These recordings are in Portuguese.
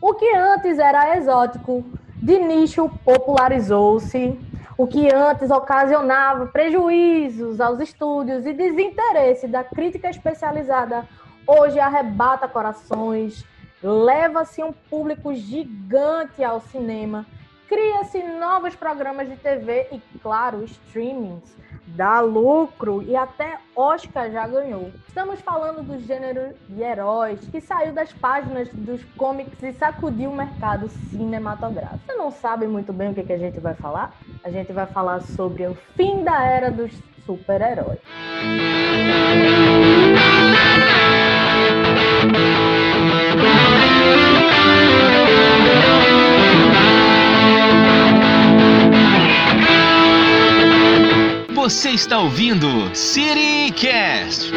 O que antes era exótico, de nicho popularizou-se. O que antes ocasionava prejuízos aos estúdios e desinteresse da crítica especializada, hoje arrebata corações, leva-se um público gigante ao cinema, cria-se novos programas de TV e, claro, streamings dá lucro e até Oscar já ganhou. Estamos falando do gênero de heróis que saiu das páginas dos comics e sacudiu o mercado cinematográfico. Você não sabe muito bem o que, que a gente vai falar? A gente vai falar sobre o fim da era dos super-heróis. Você está ouvindo CityCast.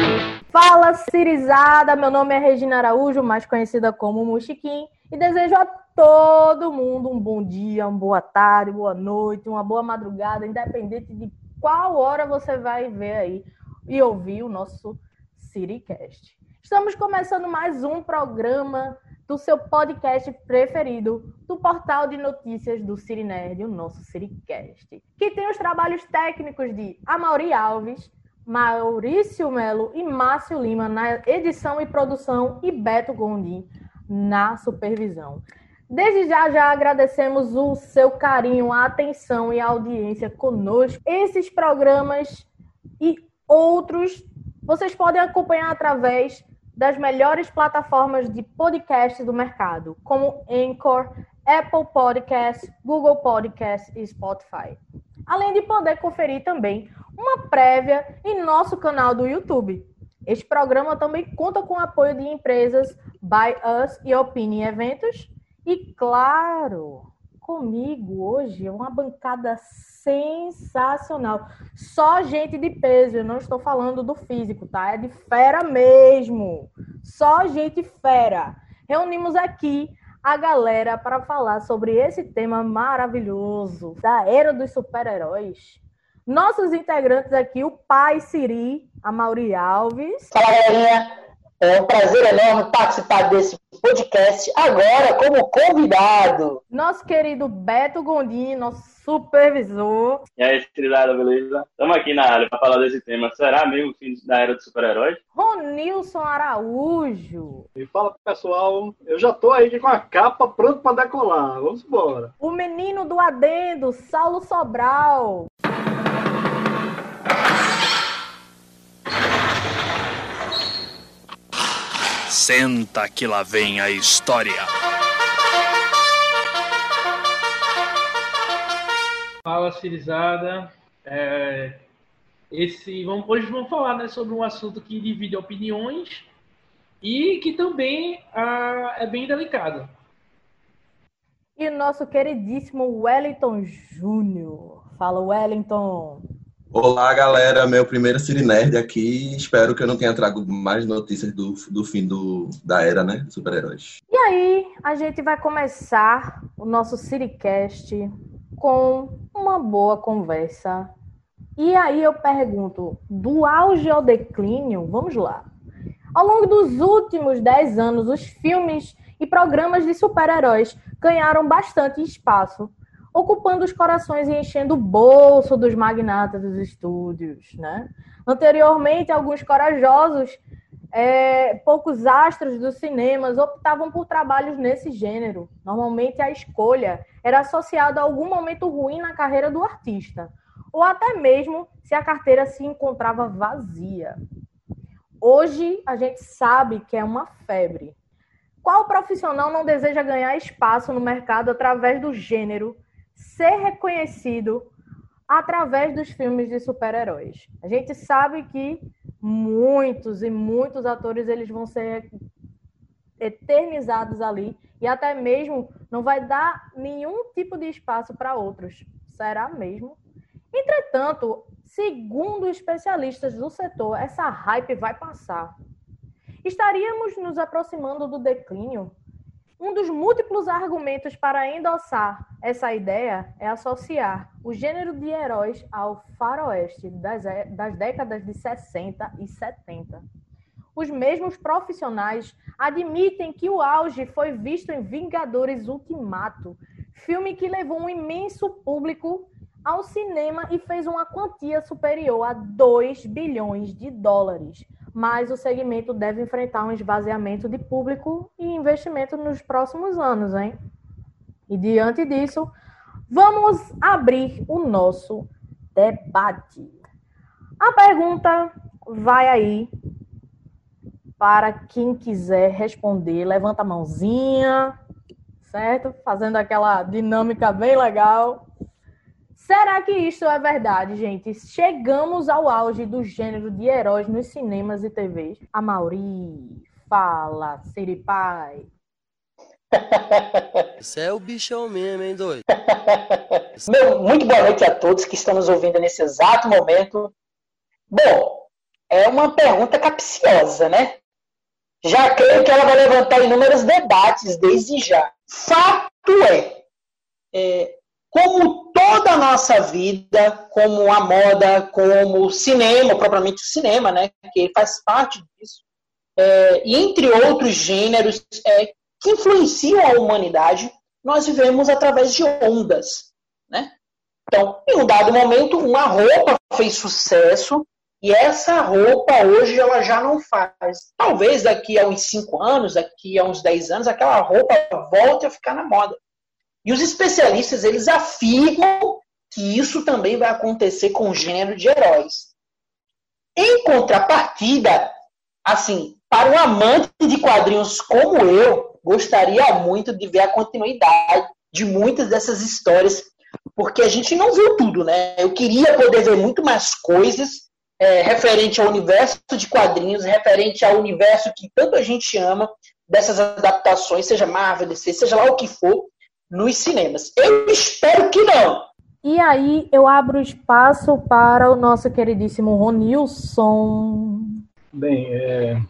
Fala, Cirizada! Meu nome é Regina Araújo, mais conhecida como Muxiquim, e desejo a todo mundo um bom dia, uma boa tarde, boa noite, uma boa madrugada, independente de qual hora você vai ver aí e ouvir o nosso CityCast. Estamos começando mais um programa do seu podcast preferido, do portal de notícias do Cirinerd, o nosso Ciricast, que tem os trabalhos técnicos de Amaury Alves, Maurício Melo e Márcio Lima na edição e produção e Beto Gondim na supervisão. Desde já já agradecemos o seu carinho, a atenção e a audiência conosco. Esses programas e outros vocês podem acompanhar através das melhores plataformas de podcast do mercado, como Anchor, Apple Podcasts, Google Podcasts e Spotify. Além de poder conferir também uma prévia em nosso canal do YouTube. Este programa também conta com o apoio de empresas By Us e Opinion Eventos. E, claro, comigo hoje é uma bancada sensacional. Só gente de peso, eu não estou falando do físico, tá? É de fera mesmo. Só gente fera. Reunimos aqui a galera para falar sobre esse tema maravilhoso da era dos super-heróis. Nossos integrantes aqui, o pai Siri, a Mauri Alves. Fala, galerinha. É um prazer enorme participar desse podcast agora como convidado. Nosso querido Beto Gondim, nosso supervisor. E aí, trilhada, beleza? Estamos aqui na área para falar desse tema. Será mesmo o fim da era dos super-heróis? Ronilson Araújo. E fala pessoal, eu já tô aí com a capa pronto para decolar. Vamos embora. O menino do adendo, Saulo Sobral. Senta que lá vem a história. Fala, Cirizada. É, esse, vamos, hoje vamos falar né, sobre um assunto que divide opiniões e que também ah, é bem delicado. E nosso queridíssimo Wellington Júnior. Fala, Wellington. Olá, galera. Meu primeiro Cirinerd aqui. Espero que eu não tenha trago mais notícias do, do fim do, da era, né? Super-heróis. E aí, a gente vai começar o nosso Ciricast com uma boa conversa. E aí eu pergunto, do auge ao declínio, vamos lá. Ao longo dos últimos 10 anos, os filmes e programas de super-heróis ganharam bastante espaço ocupando os corações e enchendo o bolso dos magnatas dos estúdios, né? Anteriormente, alguns corajosos, é, poucos astros dos cinemas optavam por trabalhos nesse gênero. Normalmente, a escolha era associada a algum momento ruim na carreira do artista, ou até mesmo se a carteira se encontrava vazia. Hoje, a gente sabe que é uma febre. Qual profissional não deseja ganhar espaço no mercado através do gênero ser reconhecido através dos filmes de super-heróis. A gente sabe que muitos e muitos atores eles vão ser eternizados ali e até mesmo não vai dar nenhum tipo de espaço para outros. Será mesmo? Entretanto, segundo especialistas do setor, essa hype vai passar. Estaríamos nos aproximando do declínio um dos múltiplos argumentos para endossar essa ideia é associar o gênero de heróis ao faroeste das, das décadas de 60 e 70. os mesmos profissionais admitem que o auge foi visto em Vingadores Ultimato, filme que levou um imenso público ao cinema e fez uma quantia superior a 2 bilhões de dólares. Mas o segmento deve enfrentar um esvaziamento de público e investimento nos próximos anos, hein? E diante disso, vamos abrir o nosso debate. A pergunta vai aí para quem quiser responder. Levanta a mãozinha, certo? Fazendo aquela dinâmica bem legal. Será que isso é verdade, gente? Chegamos ao auge do gênero de heróis nos cinemas e TVs. A Mauri, fala, Siripai. Você é o bichão mesmo, hein, doido? Meu, muito boa noite a todos que estão nos ouvindo nesse exato momento. Bom, é uma pergunta capciosa, né? Já creio que ela vai levantar inúmeros debates desde já. Fato é, é como toda a nossa vida, como a moda, como o cinema, propriamente o cinema, né? Que faz parte disso. É, e entre outros gêneros é, que influenciam a humanidade, nós vivemos através de ondas, né? Então, em um dado momento, uma roupa fez sucesso e essa roupa hoje ela já não faz. Talvez daqui a uns 5 anos, daqui a uns 10 anos, aquela roupa volte a ficar na moda. E os especialistas eles afirmam que isso também vai acontecer com o gênero de heróis. Em contrapartida, assim, para um amante de quadrinhos como eu, gostaria muito de ver a continuidade de muitas dessas histórias, porque a gente não viu tudo, né? Eu queria poder ver muito mais coisas é, referente ao universo de quadrinhos, referente ao universo que tanto a gente ama, dessas adaptações, seja Marvel, DC, seja lá o que for, nos cinemas. Eu espero que não. E aí eu abro espaço para o nosso queridíssimo Ronilson. Bem, é,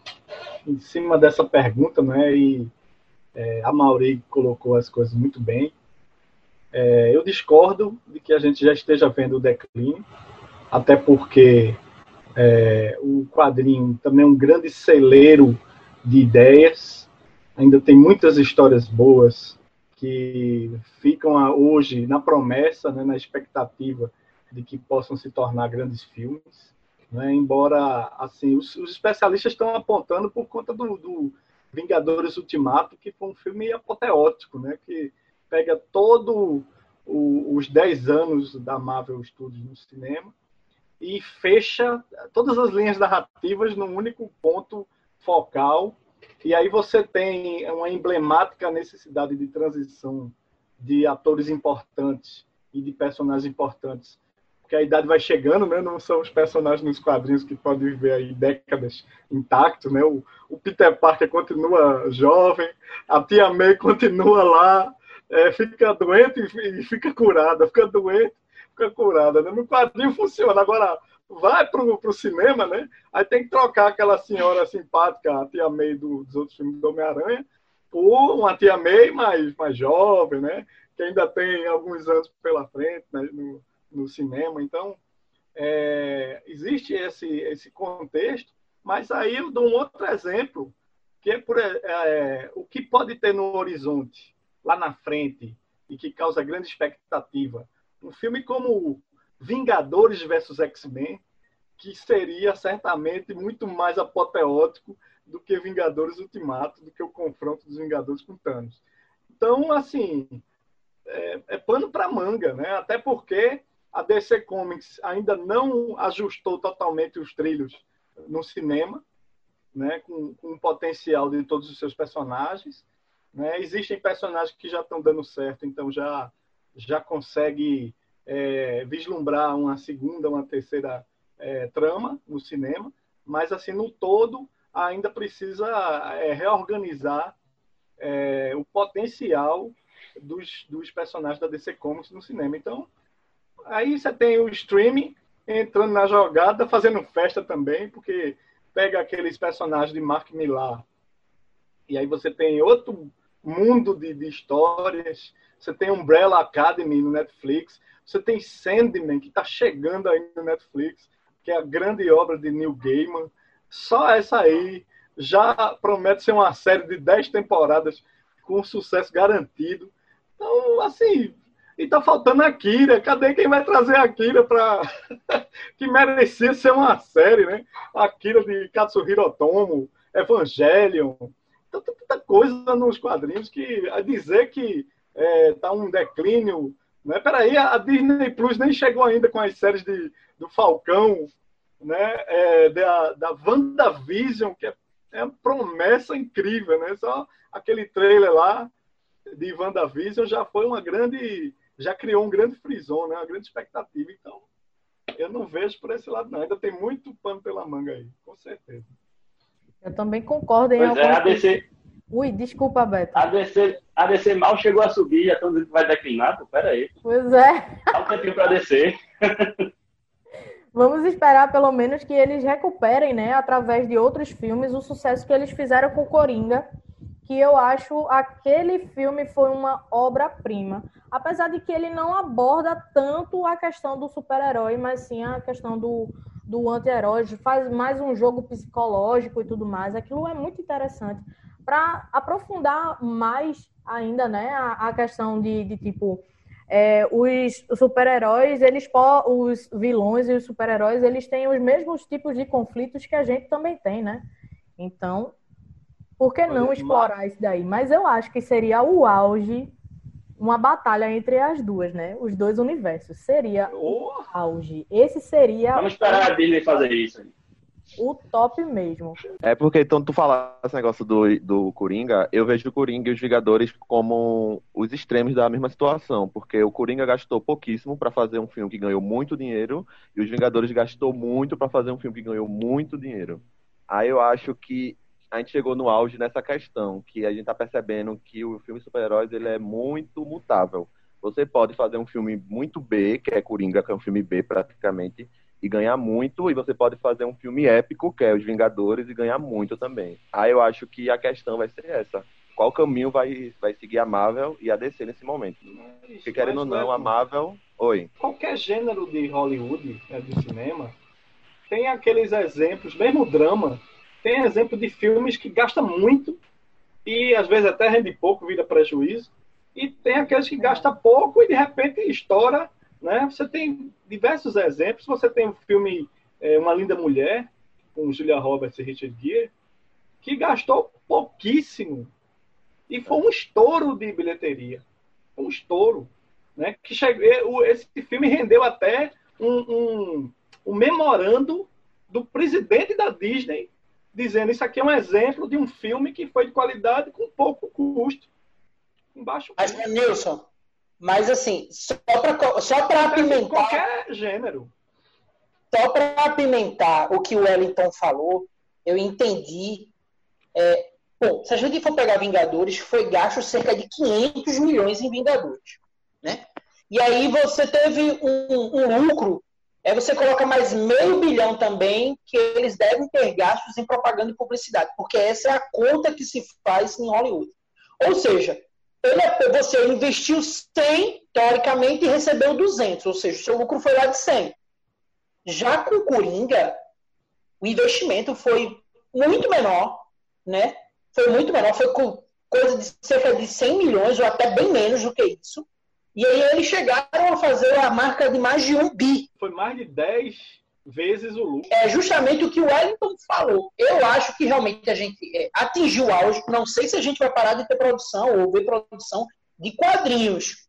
em cima dessa pergunta, né, e é, a Mauri colocou as coisas muito bem, é, eu discordo de que a gente já esteja vendo o declínio, até porque é, o quadrinho também é um grande celeiro de ideias, ainda tem muitas histórias boas que ficam hoje na promessa, né, na expectativa de que possam se tornar grandes filmes. Né, embora assim os, os, especialistas estão apontando por conta do, do, Vingadores Ultimato, que foi um filme apoteótico, né, que pega todo o, os 10 anos da Marvel Studios no cinema e fecha todas as linhas narrativas num único ponto focal. E aí você tem uma emblemática necessidade de transição de atores importantes e de personagens importantes. Porque a idade vai chegando, né? Não são os personagens nos quadrinhos que podem viver aí décadas intactos, né? O, o Peter Parker continua jovem, a Tia May continua lá, é, fica doente e fica curada, fica doente fica curada. Né? No quadrinho funciona. Agora, vai pro, pro cinema, né? Aí tem que trocar aquela senhora simpática, a tia May do, dos outros filmes do Homem-Aranha, por uma tia May mais, mais jovem, né? Que ainda tem alguns anos pela frente né? no, no cinema. Então, é, existe esse, esse contexto, mas aí eu dou um outro exemplo, que é, por, é, é o que pode ter no horizonte, lá na frente, e que causa grande expectativa um filme como Vingadores versus X-Men, que seria certamente muito mais apoteótico do que Vingadores Ultimato, do que o confronto dos Vingadores com Thanos. Então, assim, é, é pano para manga, né? Até porque a DC Comics ainda não ajustou totalmente os trilhos no cinema, né? Com, com o potencial de todos os seus personagens. Né? Existem personagens que já estão dando certo, então já já consegue é, vislumbrar uma segunda, uma terceira é, trama no cinema, mas assim no todo ainda precisa é, reorganizar é, o potencial dos, dos personagens da DC Comics no cinema. Então, aí você tem o streaming entrando na jogada, fazendo festa também, porque pega aqueles personagens de Mark Millar e aí você tem outro mundo de, de histórias você tem Umbrella Academy no Netflix, você tem Sandman, que está chegando aí no Netflix, que é a grande obra de Neil Gaiman. Só essa aí já promete ser uma série de 10 temporadas com sucesso garantido. Então, assim, e tá faltando a Kira. Cadê quem vai trazer a Kira para que merecia ser uma série, né? A Kira de Katsuhiro Otomo, Evangelion. Então, tanta coisa nos quadrinhos que a dizer que é, tá um declínio. Né? Peraí, a Disney Plus nem chegou ainda com as séries de, do Falcão, né? É, da, da WandaVision, que é, é uma promessa incrível, né? Só aquele trailer lá de WandaVision já foi uma grande já criou um grande frison, né? uma grande expectativa. Então, eu não vejo por esse lado, não. Ainda tem muito pano pela manga aí, com certeza. Eu também concordo em Pois é, a DC, Ui, desculpa, Beto. a, DC, a DC mal chegou a subir, já estão dizendo que vai declinar. Pô, pera aí, Pois é. dá um tempinho pra descer. Vamos esperar pelo menos que eles recuperem, né, através de outros filmes, o sucesso que eles fizeram com o Coringa, que eu acho aquele filme foi uma obra-prima. Apesar de que ele não aborda tanto a questão do super-herói, mas sim a questão do, do anti-herói, faz mais um jogo psicológico e tudo mais. Aquilo é muito interessante. Para aprofundar mais ainda, né, a, a questão de, de tipo é, os super-heróis, eles os vilões e os super-heróis, eles têm os mesmos tipos de conflitos que a gente também tem, né? Então, por que não explorar isso daí? Mas eu acho que seria o auge, uma batalha entre as duas, né? Os dois universos. Seria o auge. Esse seria Vamos esperar a Disney fazer isso. O top mesmo. É porque, então, tu falar esse negócio do, do Coringa, eu vejo o Coringa e os Vingadores como os extremos da mesma situação, porque o Coringa gastou pouquíssimo pra fazer um filme que ganhou muito dinheiro, e os Vingadores gastou muito pra fazer um filme que ganhou muito dinheiro. Aí eu acho que a gente chegou no auge nessa questão, que a gente tá percebendo que o filme super-heróis ele é muito mutável. Você pode fazer um filme muito B, que é Coringa, que é um filme B praticamente, e ganhar muito, e você pode fazer um filme épico, que é Os Vingadores, e ganhar muito também. Aí eu acho que a questão vai ser essa. Qual caminho vai, vai seguir a Marvel e a DC nesse momento? Porque querendo ou não, a Marvel... Oi. qualquer gênero de Hollywood, né, de cinema, tem aqueles exemplos, mesmo drama, tem exemplo de filmes que gastam muito e às vezes até rende pouco, vira prejuízo, e tem aqueles que gastam pouco e de repente estoura, né? Você tem diversos exemplos, você tem o filme é, Uma Linda Mulher, com Julia Roberts e Richard Gere, que gastou pouquíssimo e foi um estouro de bilheteria, um estouro né? Que chegou, o- esse filme rendeu até um, um, um memorando do presidente da Disney dizendo isso aqui é um exemplo de um filme que foi de qualidade com pouco custo, com baixo Mas, custo. Nilson, mas assim, só para só pra apimentar, Qualquer gênero. só para apimentar o que o Wellington falou, eu entendi. É, bom, se a gente for pegar Vingadores, foi gasto cerca de 500 milhões em Vingadores, né? E aí você teve um, um lucro, aí você coloca mais meio bilhão também que eles devem ter gastos em propaganda e publicidade, porque essa é a conta que se faz em Hollywood. Ou seja, ele, você investiu 100, teoricamente, e recebeu 200, ou seja, o seu lucro foi lá de 100. Já com o Coringa, o investimento foi muito menor, né? Foi muito menor, foi com coisa de cerca de 100 milhões, ou até bem menos do que isso. E aí eles chegaram a fazer a marca de mais de um bi. Foi mais de 10 vezes o lucro. É justamente o que o Wellington falou. Eu acho que realmente a gente é, atingiu o auge. Não sei se a gente vai parar de ter produção ou ver produção de quadrinhos.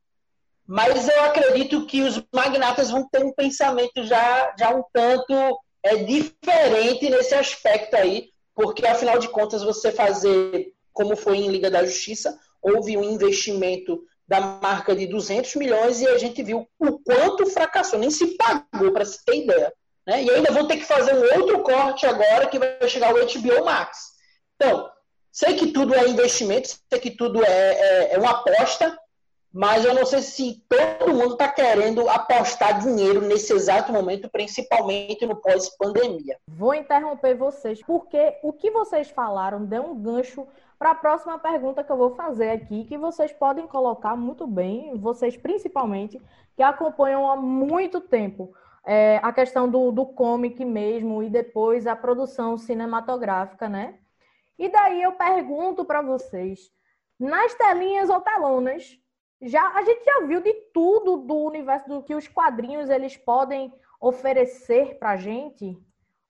Mas eu acredito que os magnatas vão ter um pensamento já, já um tanto é, diferente nesse aspecto aí, porque afinal de contas você fazer, como foi em Liga da Justiça, houve um investimento da marca de 200 milhões e a gente viu o quanto fracassou, nem se pagou, para se ter ideia. Né? E ainda vão ter que fazer um outro corte agora que vai chegar o HBO Max. Então, sei que tudo é investimento, sei que tudo é, é, é uma aposta, mas eu não sei se todo mundo está querendo apostar dinheiro nesse exato momento, principalmente no pós-pandemia. Vou interromper vocês, porque o que vocês falaram deu um gancho para a próxima pergunta que eu vou fazer aqui, que vocês podem colocar muito bem, vocês principalmente, que acompanham há muito tempo é, a questão do, do comic mesmo e depois a produção cinematográfica, né? E daí eu pergunto para vocês, nas telinhas ou telonas, já a gente já viu de tudo do universo do que os quadrinhos eles podem oferecer para gente?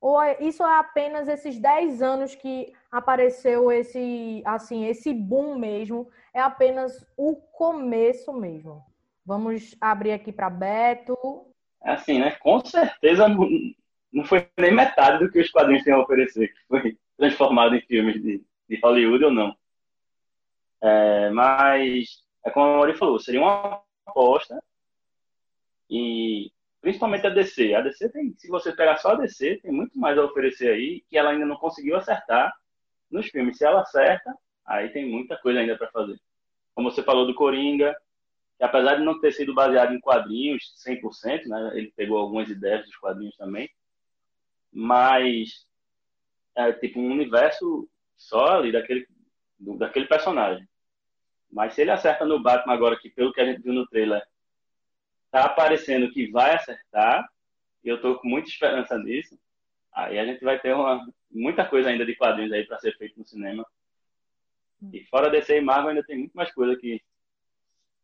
Ou é- isso é apenas esses 10 anos que apareceu esse assim esse boom mesmo? É apenas o começo mesmo. Vamos abrir aqui para Beto. Assim, né? Com certeza não, não foi nem metade do que os quadrinhos têm a oferecer, que foi transformado em filmes de, de Hollywood ou não. É, mas, é como a Mori falou, seria uma aposta e principalmente a DC. A DC tem, se você pegar só a DC, tem muito mais a oferecer aí que ela ainda não conseguiu acertar nos filmes. Se ela acerta, aí tem muita coisa ainda para fazer. Como você falou do Coringa, que apesar de não ter sido baseado em quadrinhos 100%, né, ele pegou algumas ideias dos quadrinhos também, mas é tipo um universo só ali daquele, do, daquele personagem. Mas se ele acerta no Batman agora, que pelo que a gente viu no trailer, tá aparecendo que vai acertar, e eu tô com muita esperança nisso, aí a gente vai ter uma, muita coisa ainda de quadrinhos aí para ser feito no cinema. E fora DC e Marvel ainda tem muito mais coisa que,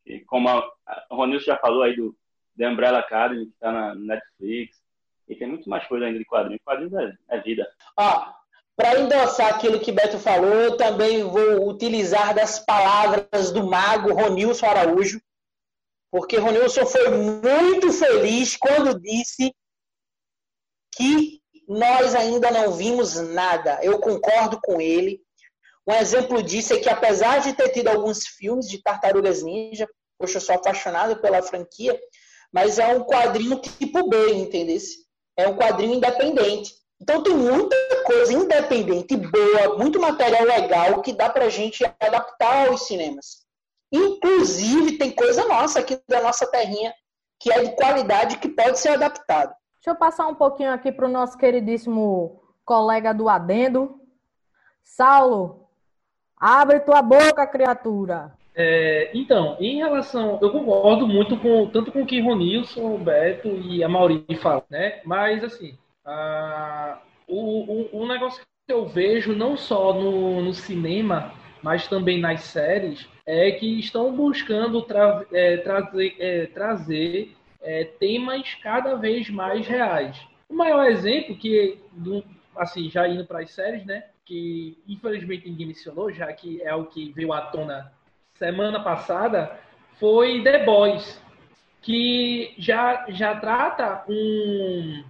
que como a, a Ronilson já falou aí do The Umbrella Academy, que tá na Netflix, e tem muito mais coisa ainda de quadrinhos. Quadrinhos é, é vida. Ó, para endossar aquilo que Beto falou, eu também vou utilizar das palavras do mago Ronilson Araújo, porque Ronilson foi muito feliz quando disse que nós ainda não vimos nada. Eu concordo com ele. Um exemplo disso é que, apesar de ter tido alguns filmes de Tartarugas Ninja, poxa, eu sou apaixonado pela franquia, mas é um quadrinho tipo B, entendeu? É um quadrinho independente. Então tem muita coisa independente, boa, muito material legal que dá pra gente adaptar aos cinemas. Inclusive, tem coisa nossa aqui da nossa terrinha que é de qualidade que pode ser adaptado. Deixa eu passar um pouquinho aqui para o nosso queridíssimo colega do Adendo. Saulo, abre tua boca, criatura. É, então, em relação. Eu concordo muito com tanto com o que Ronilson, o Beto e a Mauri falam, né? Mas, assim, a, o, o, o negócio que eu vejo, não só no, no cinema, mas também nas séries, é que estão buscando tra é, trazer, é, trazer é, temas cada vez mais reais. O maior exemplo que, do, assim, já indo para as séries, né? Que infelizmente ninguém mencionou, já que é o que veio à tona semana passada, foi The Boys, que já, já trata um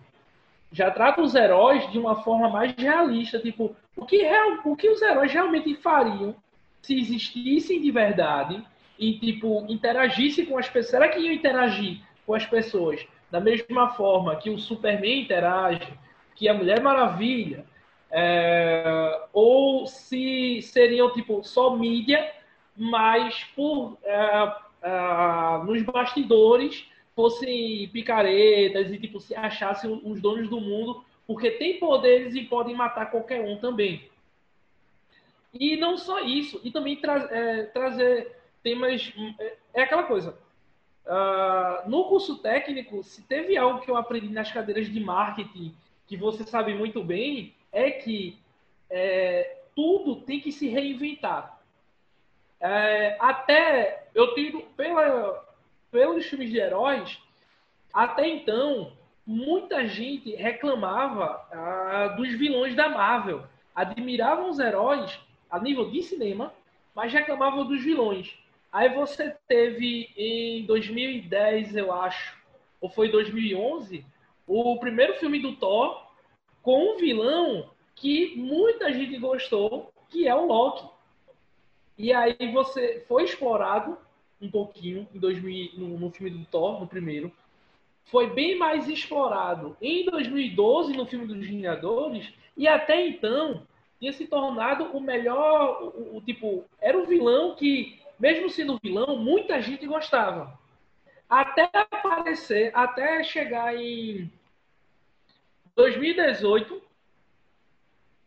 já trata os heróis de uma forma mais realista, tipo, o que, real, o que os heróis realmente fariam se existissem de verdade e, tipo, interagissem com as pessoas. Será que iam interagir com as pessoas da mesma forma que o Superman interage, que a Mulher Maravilha, é, ou se seriam, tipo, só mídia, mas por, é, é, nos bastidores fossem picaretas e tipo se achassem os donos do mundo, porque tem poderes e podem matar qualquer um também. E não só isso, e também tra é, trazer temas. É, é aquela coisa. Uh, no curso técnico, se teve algo que eu aprendi nas cadeiras de marketing, que você sabe muito bem, é que é, tudo tem que se reinventar. É, até eu tiro pela, pelos filmes de heróis, até então, muita gente reclamava ah, dos vilões da Marvel. Admiravam os heróis a nível de cinema, mas reclamavam dos vilões. Aí você teve em 2010, eu acho, ou foi 2011, o primeiro filme do Thor com um vilão que muita gente gostou, que é o Loki. E aí você foi explorado um pouquinho em 2000, no, no filme do Thor, no primeiro. Foi bem mais explorado em 2012 no filme dos Vingadores e até então tinha se tornado o melhor, o, o, tipo, era o vilão que, mesmo sendo vilão, muita gente gostava. Até aparecer, até chegar em 2018,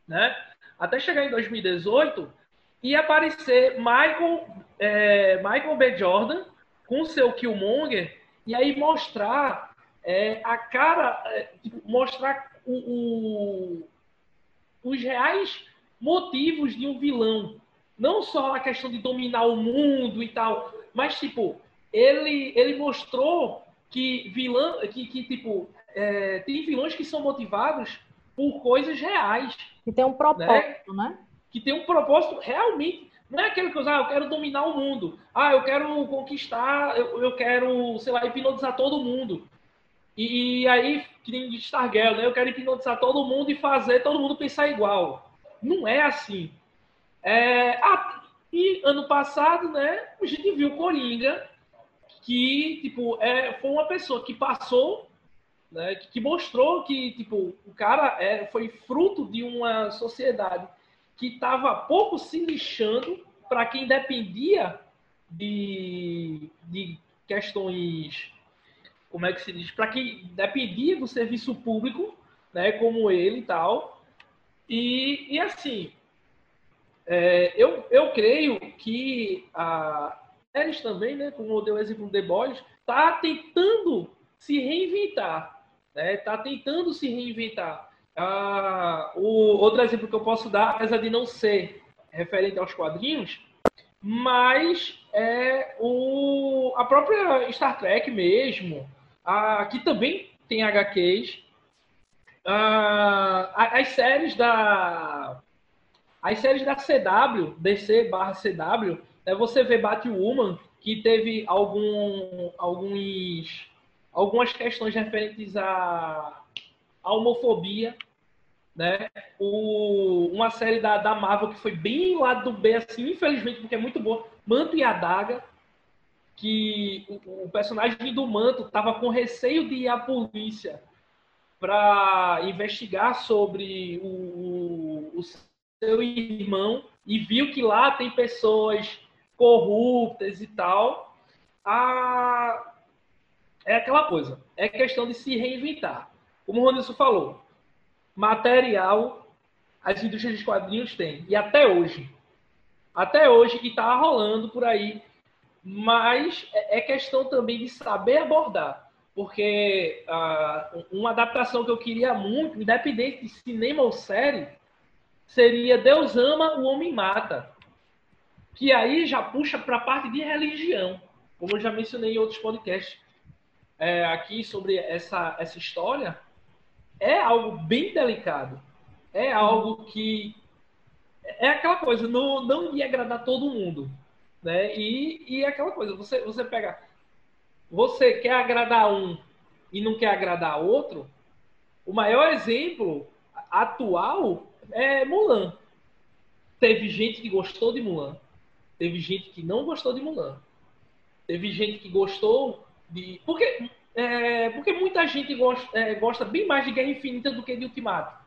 né? Até chegar em 2018 e aparecer Michael, é, Michael B. Jordan com seu Killmonger e aí mostrar é, a cara, é, mostrar o, o, os reais motivos de um vilão. Não só a questão de dominar o mundo e tal, mas, tipo, ele, ele mostrou que vilão, que, que tipo, é, tem vilões que são motivados por coisas reais. Que tem um propósito, né? né? Que tem um propósito realmente. Não é aquele que ah, eu quero dominar o mundo. Ah, eu quero conquistar, eu, eu quero, sei lá, hipnotizar todo mundo. E, e aí, que nem de Stargirl, né? Eu quero hipnotizar todo mundo e fazer todo mundo pensar igual. Não é assim. É, e ano passado, né, a gente viu Coringa, que, tipo, é, foi uma pessoa que passou, né, que mostrou que, tipo, o cara é, foi fruto de uma sociedade que estava pouco se lixando para quem dependia de, de questões, como é que se diz, para quem dependia do serviço público, né, como ele e tal. E, e assim, é, eu, eu creio que a séries também, né, como eu dei o exemplo do The Boys, está tentando se reinventar, né, está tentando se reinventar. Ah, o outro exemplo que eu posso dar, apesar de não ser referente aos quadrinhos, mas é o, a própria Star Trek mesmo, a, que também tem HQs, ah, as séries da as séries da CW, DC barra CW, né, você vê Batwoman, que teve algum, alguns, algumas questões referentes à, à homofobia, né? O, uma série da, da Marvel que foi bem lado do B, assim, infelizmente, porque é muito boa, Manto e Adaga, que o, o personagem do Manto estava com receio de ir à polícia para investigar sobre o, o, seu irmão e viu que lá tem pessoas corruptas e tal, a... é aquela coisa. É questão de se reinventar. Como o Ronilson falou, material as indústrias de quadrinhos têm. E até hoje. Até hoje que está rolando por aí. Mas é, é questão também de saber abordar. Porque uh, uma adaptação que eu queria muito, independente de cinema ou série, seria Deus ama, o homem mata. Que aí já puxa para a parte de religião, como eu já mencionei em outros podcasts é, aqui sobre essa, essa história. É algo bem delicado. É algo que. É aquela coisa, não, não ia agradar todo mundo. Né? E, e é aquela coisa, você, você pega. Você quer agradar um e não quer agradar outro. O maior exemplo atual é Mulan. Teve gente que gostou de Mulan. Teve gente que não gostou de Mulan. Teve gente que gostou de. Porque, é, porque muita gente gosta, é, gosta bem mais de Guerra Infinita do que de Ultimato.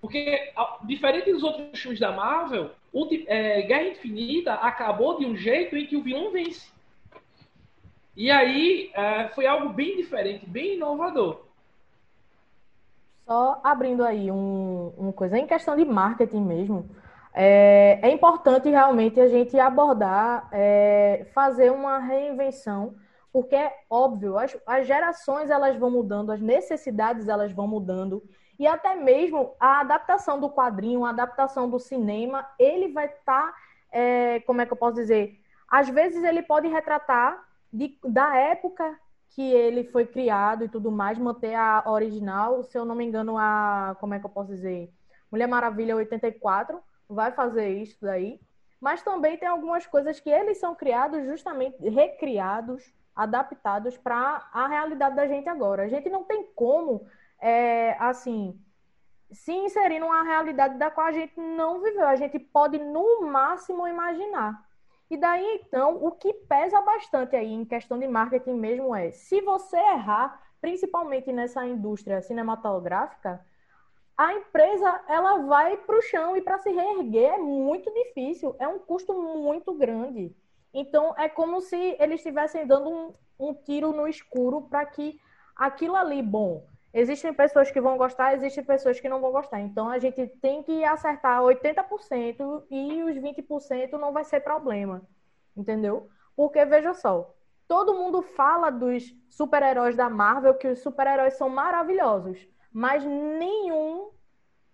Porque, diferente dos outros filmes da Marvel, é, Guerra Infinita acabou de um jeito em que o vilão vence. E aí é, foi algo bem diferente, bem inovador. Só abrindo aí um, uma coisa, em questão de marketing mesmo, é, é importante realmente a gente abordar, é, fazer uma reinvenção, porque é óbvio, as, as gerações elas vão mudando, as necessidades elas vão mudando, e até mesmo a adaptação do quadrinho, a adaptação do cinema, ele vai estar, tá, é, como é que eu posso dizer? Às vezes ele pode retratar de, da época que ele foi criado e tudo mais, manter a original, se eu não me engano, a. Como é que eu posso dizer? Mulher Maravilha 84 vai fazer isso daí. Mas também tem algumas coisas que eles são criados justamente, recriados, adaptados para a realidade da gente agora. A gente não tem como, é, assim, se inserir numa realidade da qual a gente não viveu. A gente pode, no máximo, imaginar. E daí, então, o que pesa bastante aí em questão de marketing mesmo é, se você errar, principalmente nessa indústria cinematográfica, a empresa ela vai para o chão e para se reerguer é muito difícil, é um custo muito grande. Então, é como se eles estivessem dando um, um tiro no escuro para que aquilo ali, bom, Existem pessoas que vão gostar, existem pessoas que não vão gostar. Então a gente tem que acertar 80% e os 20% não vai ser problema. Entendeu? Porque veja só, todo mundo fala dos super-heróis da Marvel que os super-heróis são maravilhosos, mas nenhum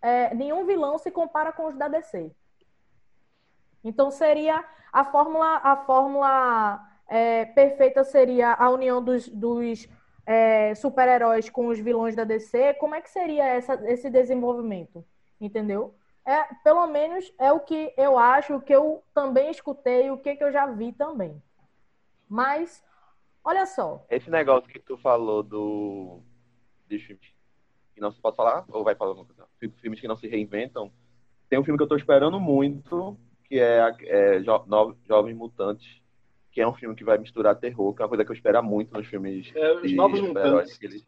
é, nenhum vilão se compara com os da DC. Então seria a fórmula, a fórmula é, perfeita seria a união dos, dos é, super-heróis com os vilões da DC. Como é que seria essa, esse desenvolvimento? Entendeu? É, pelo menos é o que eu acho, o que eu também escutei, o que, que eu já vi também. Mas, olha só. Esse negócio que tu falou do. de filmes que não se pode falar? Ou vai falar alguma coisa? Filmes que não se reinventam. Tem um filme que eu tô esperando muito, que é, é jo Jovens Mutantes, que é um filme que vai misturar terror, que é uma coisa que eu espero muito nos filmes é, os de Novos Mutantes. Que eles,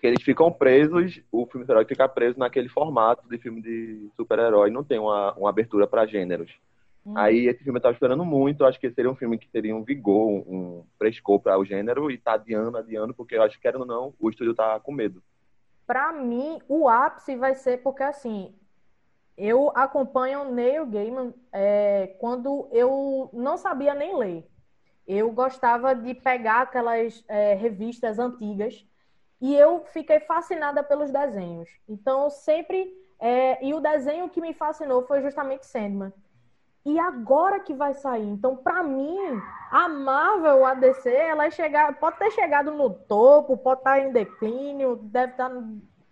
que eles ficam presos, o filme herói fica preso naquele formato de filme de super-herói, não tem uma, uma abertura para gêneros. Hum. Aí esse filme eu tava esperando muito, acho que seria um filme que teria um vigor, um frescor para o gênero, e tá adiando, adiando, porque eu acho que, querendo ou não, o estúdio tá com medo. Para mim, o ápice vai ser porque, assim, eu acompanho Neil Gaiman é, quando eu não sabia nem ler. Eu gostava de pegar aquelas é, revistas antigas e eu fiquei fascinada pelos desenhos. Então, sempre. É, e o desenho que me fascinou foi justamente Sandman. E agora que vai sair. Então, para mim, a Marvel, a DC, ela é chegar, pode ter chegado no topo, pode estar em declínio, deve estar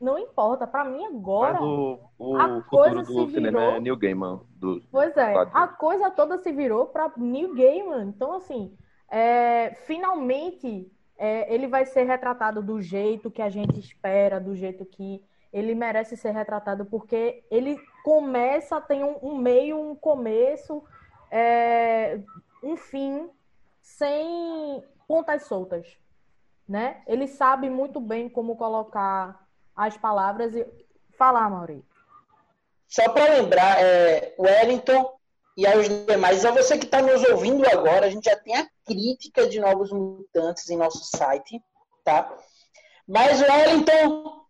não importa, para mim agora. Mas o, o a coisa do se cinema virou... é New Gaiman. Do, pois é, a coisa toda se virou para New Gaiman. Então, assim, é, finalmente é, ele vai ser retratado do jeito que a gente espera, do jeito que ele merece ser retratado, porque ele começa, tem um, um meio, um começo, é, um fim, sem pontas soltas. Né? Ele sabe muito bem como colocar as palavras e falar, Maurício. Só para lembrar, é, Wellington e aos demais, a você que está nos ouvindo agora, a gente já tem a crítica de Novos Mutantes em nosso site, tá? Mas Wellington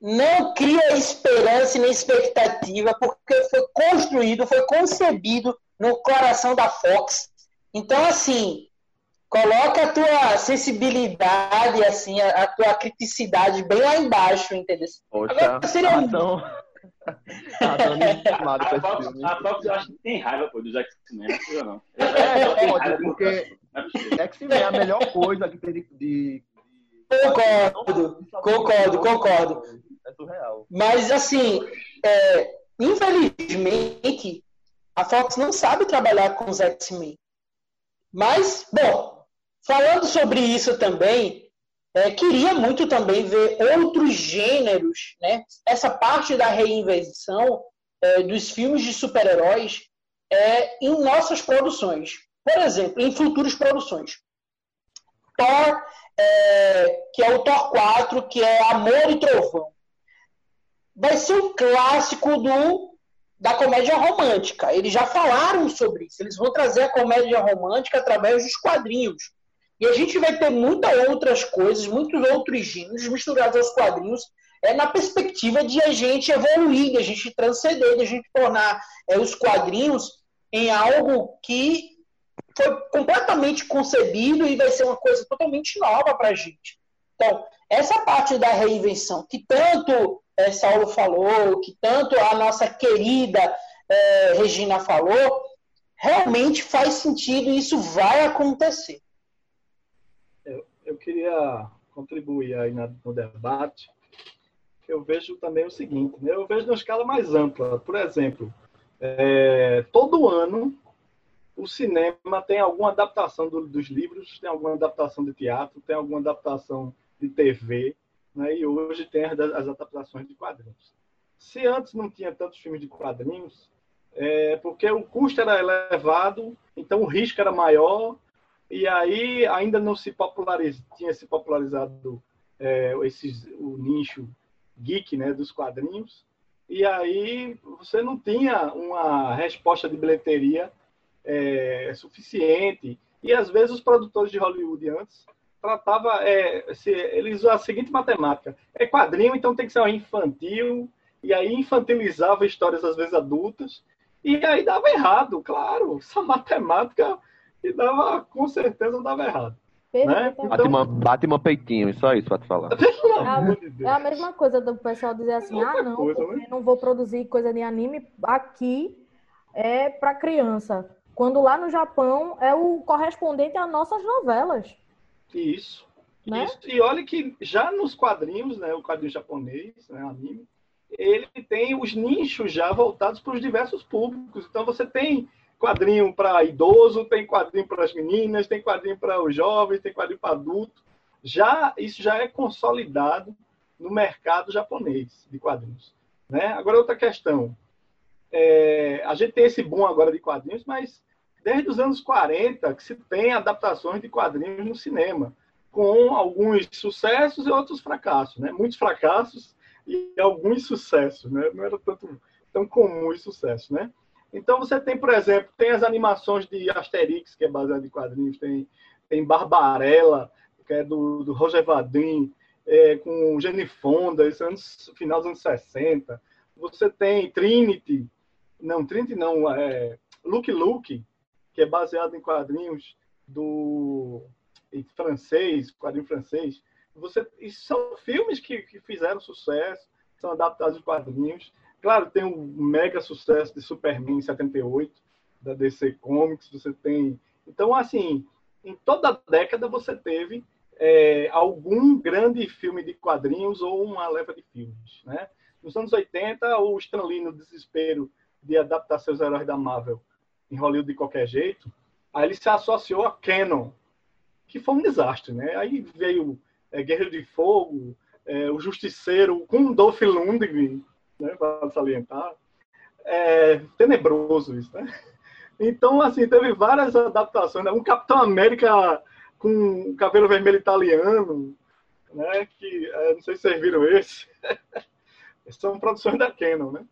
não cria esperança nem expectativa, porque foi construído, foi concebido no coração da Fox. Então, assim, Coloca a tua sensibilidade, assim, a, a tua criticidade bem lá embaixo, entendeu? Poxa, Agora, seria... Adão... Adão a, Fox, a Fox eu acho que tem raiva pô, do X-Men, não. É, é, pode, porque X-Men é a melhor coisa que tem de... de... Concordo, concordo, concordo. É surreal. Mas, assim, é, infelizmente, a Fox não sabe trabalhar com os X-Men. Mas, bom, Falando sobre isso também, é, queria muito também ver outros gêneros, né? Essa parte da reinvenção é, dos filmes de super-heróis é, em nossas produções. Por exemplo, em futuras produções. Thor, é, que é o Thor 4, que é Amor e Trovão. Vai ser um clássico do, da comédia romântica. Eles já falaram sobre isso. Eles vão trazer a comédia romântica através dos quadrinhos. E a gente vai ter muitas outras coisas, muitos outros gêneros misturados aos quadrinhos, é na perspectiva de a gente evoluir, de a gente transcender, de a gente tornar é, os quadrinhos em algo que foi completamente concebido e vai ser uma coisa totalmente nova para a gente. Então, essa parte da reinvenção, que tanto é, Saulo falou, que tanto a nossa querida é, Regina falou, realmente faz sentido e isso vai acontecer eu queria contribuir aí no debate. Eu vejo também o seguinte, né? eu vejo na escala mais ampla. Por exemplo, é, todo ano o cinema tem alguma adaptação do, dos livros, tem alguma adaptação de teatro, tem alguma adaptação de TV, né? e hoje tem as, as adaptações de quadrinhos. Se antes não tinha tantos filmes de quadrinhos, é porque o custo era elevado, então o risco era maior, e aí ainda não se populariza, tinha se popularizado é, esses, o nicho geek né, dos quadrinhos, e aí você não tinha uma resposta de bilheteria é, suficiente. E às vezes os produtores de Hollywood antes tratava é, se, eles a seguinte matemática: é quadrinho, então tem que ser infantil, e aí infantilizava histórias às vezes adultas, e aí dava errado, claro. Essa matemática e dava, com certeza dava errado. Perfeitamente. Batman, Batman peitinho, só isso pra te falar. É é a mesma coisa do pessoal dizer assim, ah, não, coisa, porque né? não vou produzir coisa de anime aqui é para criança. Quando lá no Japão é o correspondente às nossas novelas. Isso. Né? Isso. E olha que já nos quadrinhos, né, o quadrinho japonês, né, anime, ele tem os nichos já voltados para os diversos públicos. Então você tem quadrinho para idoso, tem quadrinho para as meninas, tem quadrinho para os jovens, tem quadrinho para adulto. Já isso já é consolidado no mercado japonês de quadrinhos. Né? Agora outra questão. É, a gente tem esse boom agora de quadrinhos, mas desde os anos 40 que se tem adaptações de quadrinhos no cinema, com alguns sucessos e outros fracassos, né? Muitos fracassos e alguns sucessos, né? Não era tanto tão comum os sucessos, né? Então você tem, por exemplo, tem as animações de Asterix, que é baseado em quadrinhos, tem, tem Barbarella, que é do, do Roger Vadim, é, com Gene Fonda, esse anos, final dos anos 60. Você tem Trinity, não, Trinity não, é Luke Luke, que é baseado em quadrinhos do em francês, quadrinho francês. Você, isso são filmes que, que fizeram sucesso, são adaptados de quadrinhos. Claro, tem um mega sucesso de Superman em 78, da DC Comics, você tem... Então, assim, em toda década você teve é, algum grande filme de quadrinhos ou uma leva de filmes, né? Nos anos 80, o Stan Lee, no desespero de adaptar seus heróis da Marvel em Hollywood de qualquer jeito, aí ele se associou a Canon, que foi um desastre, né? Aí veio é, Guerreiro de Fogo, é, o Justiceiro com Dolph Lundgren, né, para salientar. É tenebroso isso, né? Então, assim, teve várias adaptações. Né? Um Capitão América com cabelo vermelho italiano, né? Que é, não sei se vocês viram esse. São produções da Canon, né?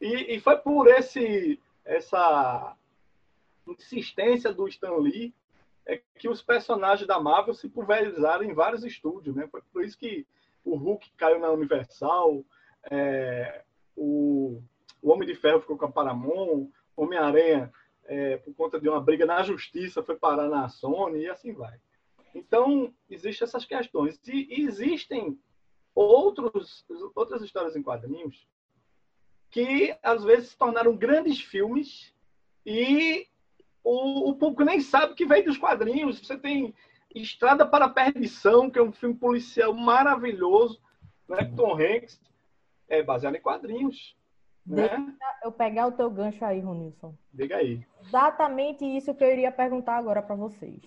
E, e foi por esse essa insistência do Stan Lee é que os personagens da Marvel se pulverizaram em vários estúdios, né? Foi por isso que o Hulk caiu na Universal, é, o, o Homem de Ferro ficou com a Paramount, Homem-Aranha, é, por conta de uma briga na justiça, foi parar na Sony e assim vai. Então, existem essas questões. E, e existem outros, outras histórias em quadrinhos que, às vezes, se tornaram grandes filmes e o, o público nem sabe que veio dos quadrinhos. Você tem Estrada para a Perdição, que é um filme policial maravilhoso, né? Tom Hanks, é baseado em quadrinhos. Né? Deixa eu pegar o teu gancho aí, Ronilson. Diga aí. Exatamente isso que eu iria perguntar agora para vocês.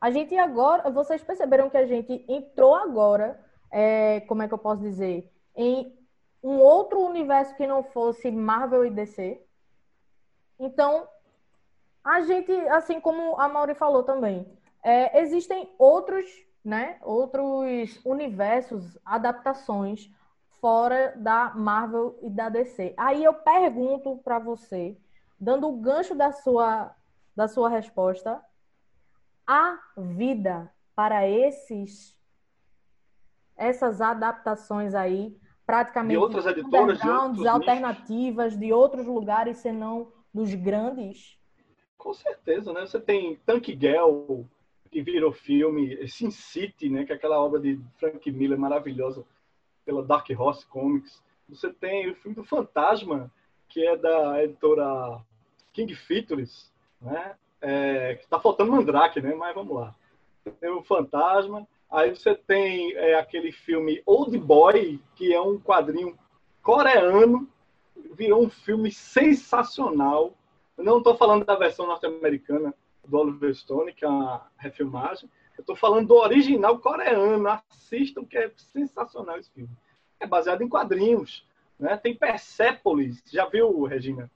A gente agora, vocês perceberam que a gente entrou agora, é, como é que eu posso dizer, em um outro universo que não fosse Marvel e DC. Então, a gente, assim como a Mauri falou também, é, existem outros, né, outros universos, adaptações fora da Marvel e da DC. Aí eu pergunto para você, dando o gancho da sua, da sua resposta, há vida para esses essas adaptações aí, praticamente De outras editoras, de outros alternativas de outros lugares, senão dos grandes? Com certeza, né? Você tem Tank Girl, que virou filme, Sin City, né? Que é aquela obra de Frank Miller maravilhosa pela Dark Horse Comics. Você tem o filme do Fantasma, que é da editora King Features, né? É, tá faltando Mandrake, né? Mas vamos lá. Tem o Fantasma. Aí você tem é, aquele filme Old Boy, que é um quadrinho coreano, virou um filme sensacional. Eu não estou falando da versão norte-americana do Oliver Stone, que é uma refilmagem. Eu estou falando do original coreano. Assistam, que é sensacional esse filme. É baseado em quadrinhos. Né? Tem Persepolis. Já viu, Regina?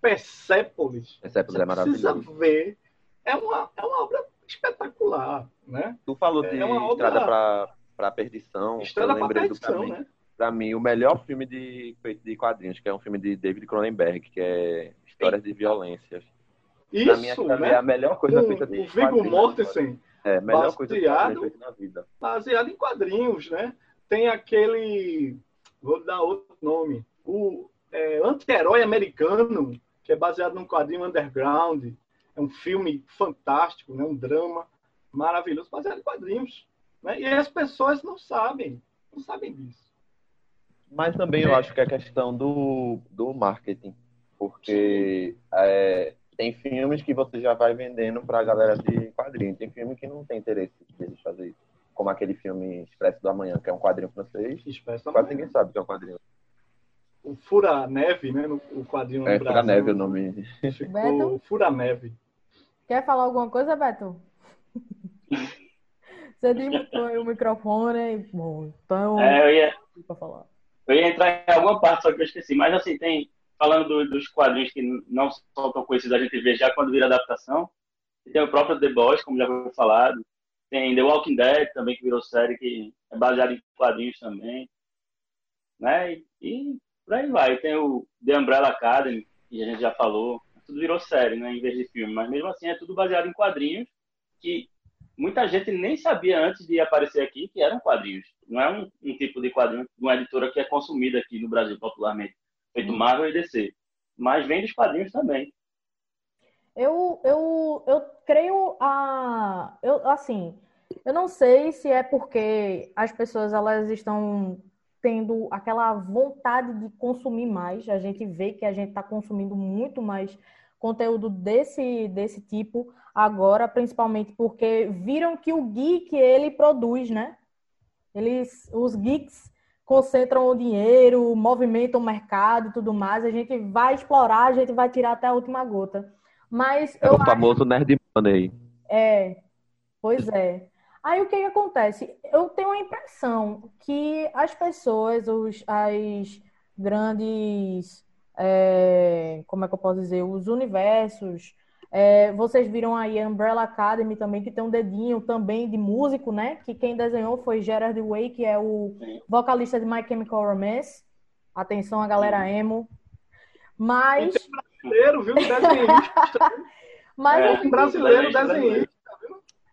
Persepolis. Persepolis é Precisa maravilhoso. ver. É uma, é uma obra espetacular. Né? Tu falou de É uma obra- Estrada pra, pra Perdição. Estrada para perdição, pra mim, né? pra mim, o melhor filme de, feito de quadrinhos, que é um filme de David Cronenberg, que é Histórias de Violência. pra mim, Isso, aquilo ali né? é a melhor coisa Com feita de o Viggo. Mortensen, É, a melhor coisa baseado- quadrinhos feita na vida. baseado em quadrinhos, né? Tem aquele, vou dar outro nome, o é, Anti-Herói Americano, que é baseado num quadrinho underground. É um filme fantástico, né? Um drama maravilhoso baseado em quadrinhos. Né? E as pessoas não sabem, não sabem disso. Mas também eu acho que é questão do, do marketing. Porque é, tem filmes que você já vai vendendo para a galera de quadrinho. Tem filme que não tem interesse de fazer isso. Como aquele filme Expresso do Amanhã, que é um quadrinho francês. Expresso do Quase ninguém sabe que é um quadrinho. O Fura Neve, né? O quadrinho É no Fura Brasil, Neve o nome. Ficou Beto? Fura Neve. Quer falar alguma coisa, Beto? Você desmutou aí o microfone. Bom, então. É, eu ia, Pra falar. eu ia entrar em alguma parte, só que eu esqueci. Mas assim, tem. Falando do- dos quadrinhos que não são tão conhecidos, a gente vê já quando vira adaptação. Tem o próprio The Boys, como já foi falado. Tem The Walking Dead também, que virou série, que é baseado em quadrinhos também. Né? E, e por aí vai. Tem o The Umbrella Academy, que a gente já falou. Tudo virou série, né? Em vez de filme. Mas mesmo assim é tudo baseado em quadrinhos que muita gente nem sabia antes de aparecer aqui que eram quadrinhos. Não é um, um tipo de quadrinho de uma editora que é consumida aqui no Brasil popularmente, feito Marvel e DC. Mas vem dos quadrinhos também. Eu, eu, eu creio a. Eu, assim, eu não sei se é porque as pessoas elas estão tendo aquela vontade de consumir mais. A gente vê que a gente está consumindo muito mais conteúdo desse, desse tipo agora, principalmente porque viram que o geek ele produz, né? Eles, os geeks concentram o dinheiro, movimentam o mercado e tudo mais. A gente vai explorar, a gente vai tirar até a última gota. Mas É o famoso Nerd Money. é, pois é. Aí o que que acontece? Eu tenho a impressão que as pessoas, os, as grandes, é, como é que eu posso dizer, os universos, é, vocês viram aí a Umbrella Academy também, que tem um dedinho também de músico, né? Que quem desenhou foi Gerard Way, que é o vocalista de My Chemical Romance. Atenção, a galera emo. Mas, Brasileiro, viu? Desenhista. mas É. Um brasileiro Brasileiro. desenhista.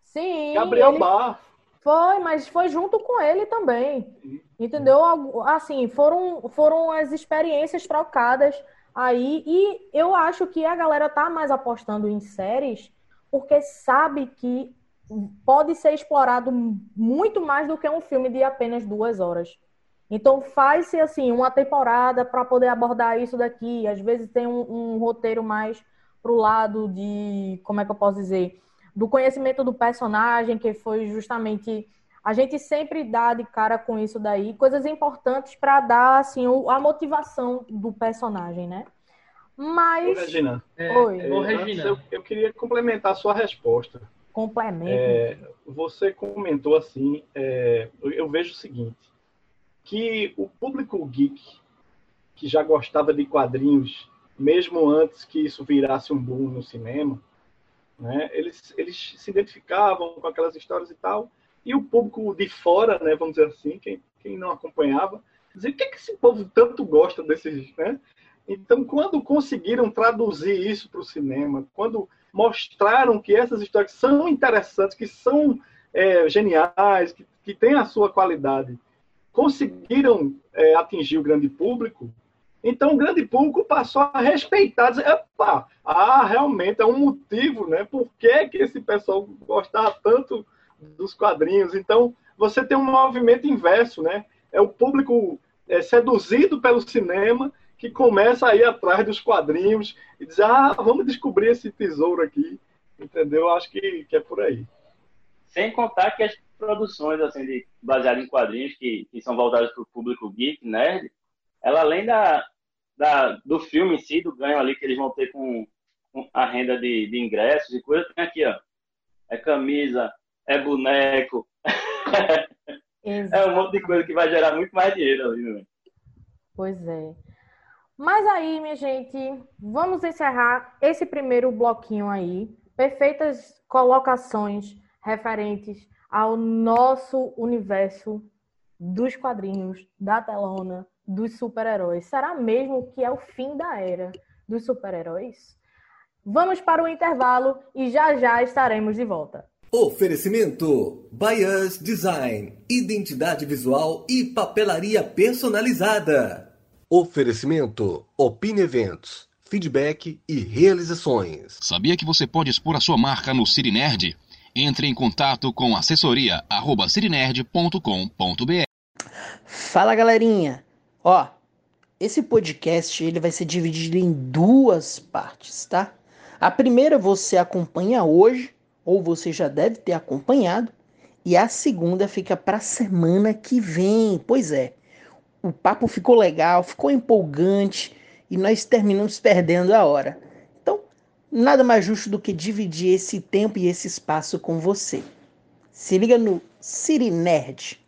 sim, Gabriel ele- Bar. Foi, mas foi junto com ele também. Entendeu? Assim, foram, foram as experiências trocadas aí. E eu acho que a galera tá mais apostando em séries porque sabe que pode ser explorado muito mais do que um filme de apenas duas horas. Então faz-se assim uma temporada para poder abordar isso daqui. Às vezes tem um, um roteiro mais pro lado de, como é que eu posso dizer, do conhecimento do personagem, que foi justamente a gente sempre dá de cara com isso daí, coisas importantes para dar assim o- a motivação do personagem, né? Ô, Mas Regina, É, Oi. Ô, antes Regina. eu, eu queria complementar a sua resposta. complemento. É, você comentou assim, é, eu, eu vejo o seguinte, que o público geek que já gostava de quadrinhos, mesmo antes que isso virasse um boom no cinema, né, eles, eles se identificavam com aquelas histórias e tal, e o público de fora, né, vamos dizer assim, quem, quem não acompanhava, dizia, o que, é que esse povo tanto gosta desses, né? Então, quando conseguiram traduzir isso para o cinema, quando mostraram que essas histórias são interessantes, que são é, geniais, que, que têm a sua qualidade, conseguiram é, atingir o grande público, então o grande público passou a respeitar, dizer, ah, realmente é um motivo, né? Por que, que esse pessoal gostava tanto dos quadrinhos? Então, você tem um movimento inverso, né? É o público é, seduzido pelo cinema que começa a ir atrás dos quadrinhos e diz, ah, vamos descobrir esse tesouro aqui, entendeu? Acho que, que é por aí. Sem contar que as produções assim, de, baseadas em quadrinhos que, que são voltadas para o público geek, nerd, ela além da, da, do filme em si, do ganho ali que eles vão ter com, com a renda de, de ingressos e coisa, tem aqui, ó. É camisa, é boneco, é um monte de coisa que vai gerar muito mais dinheiro ali, né? Pois é. Mas aí, minha gente, vamos encerrar esse primeiro bloquinho aí. Perfeitas colocações referentes ao nosso universo dos quadrinhos, da telona, dos super-heróis. Será mesmo que é o fim da era dos super-heróis? Vamos para o intervalo e já já estaremos de volta. Oferecimento Bias Design, identidade visual e papelaria personalizada. Oferecimento Opine Eventos, feedback e realizações. Sabia que você pode expor a sua marca no Cirinerd? Entre em contato com assessoria@sirinerd.com.br. Fala, galerinha. Ó, esse podcast ele vai ser dividido em duas partes, tá? A primeira você acompanha hoje, ou você já deve ter acompanhado, e a segunda fica para semana que vem. Pois é, o papo ficou legal, ficou empolgante e nós terminamos perdendo a hora. Então, nada mais justo do que dividir esse tempo e esse espaço com você. Se liga no City Nerd.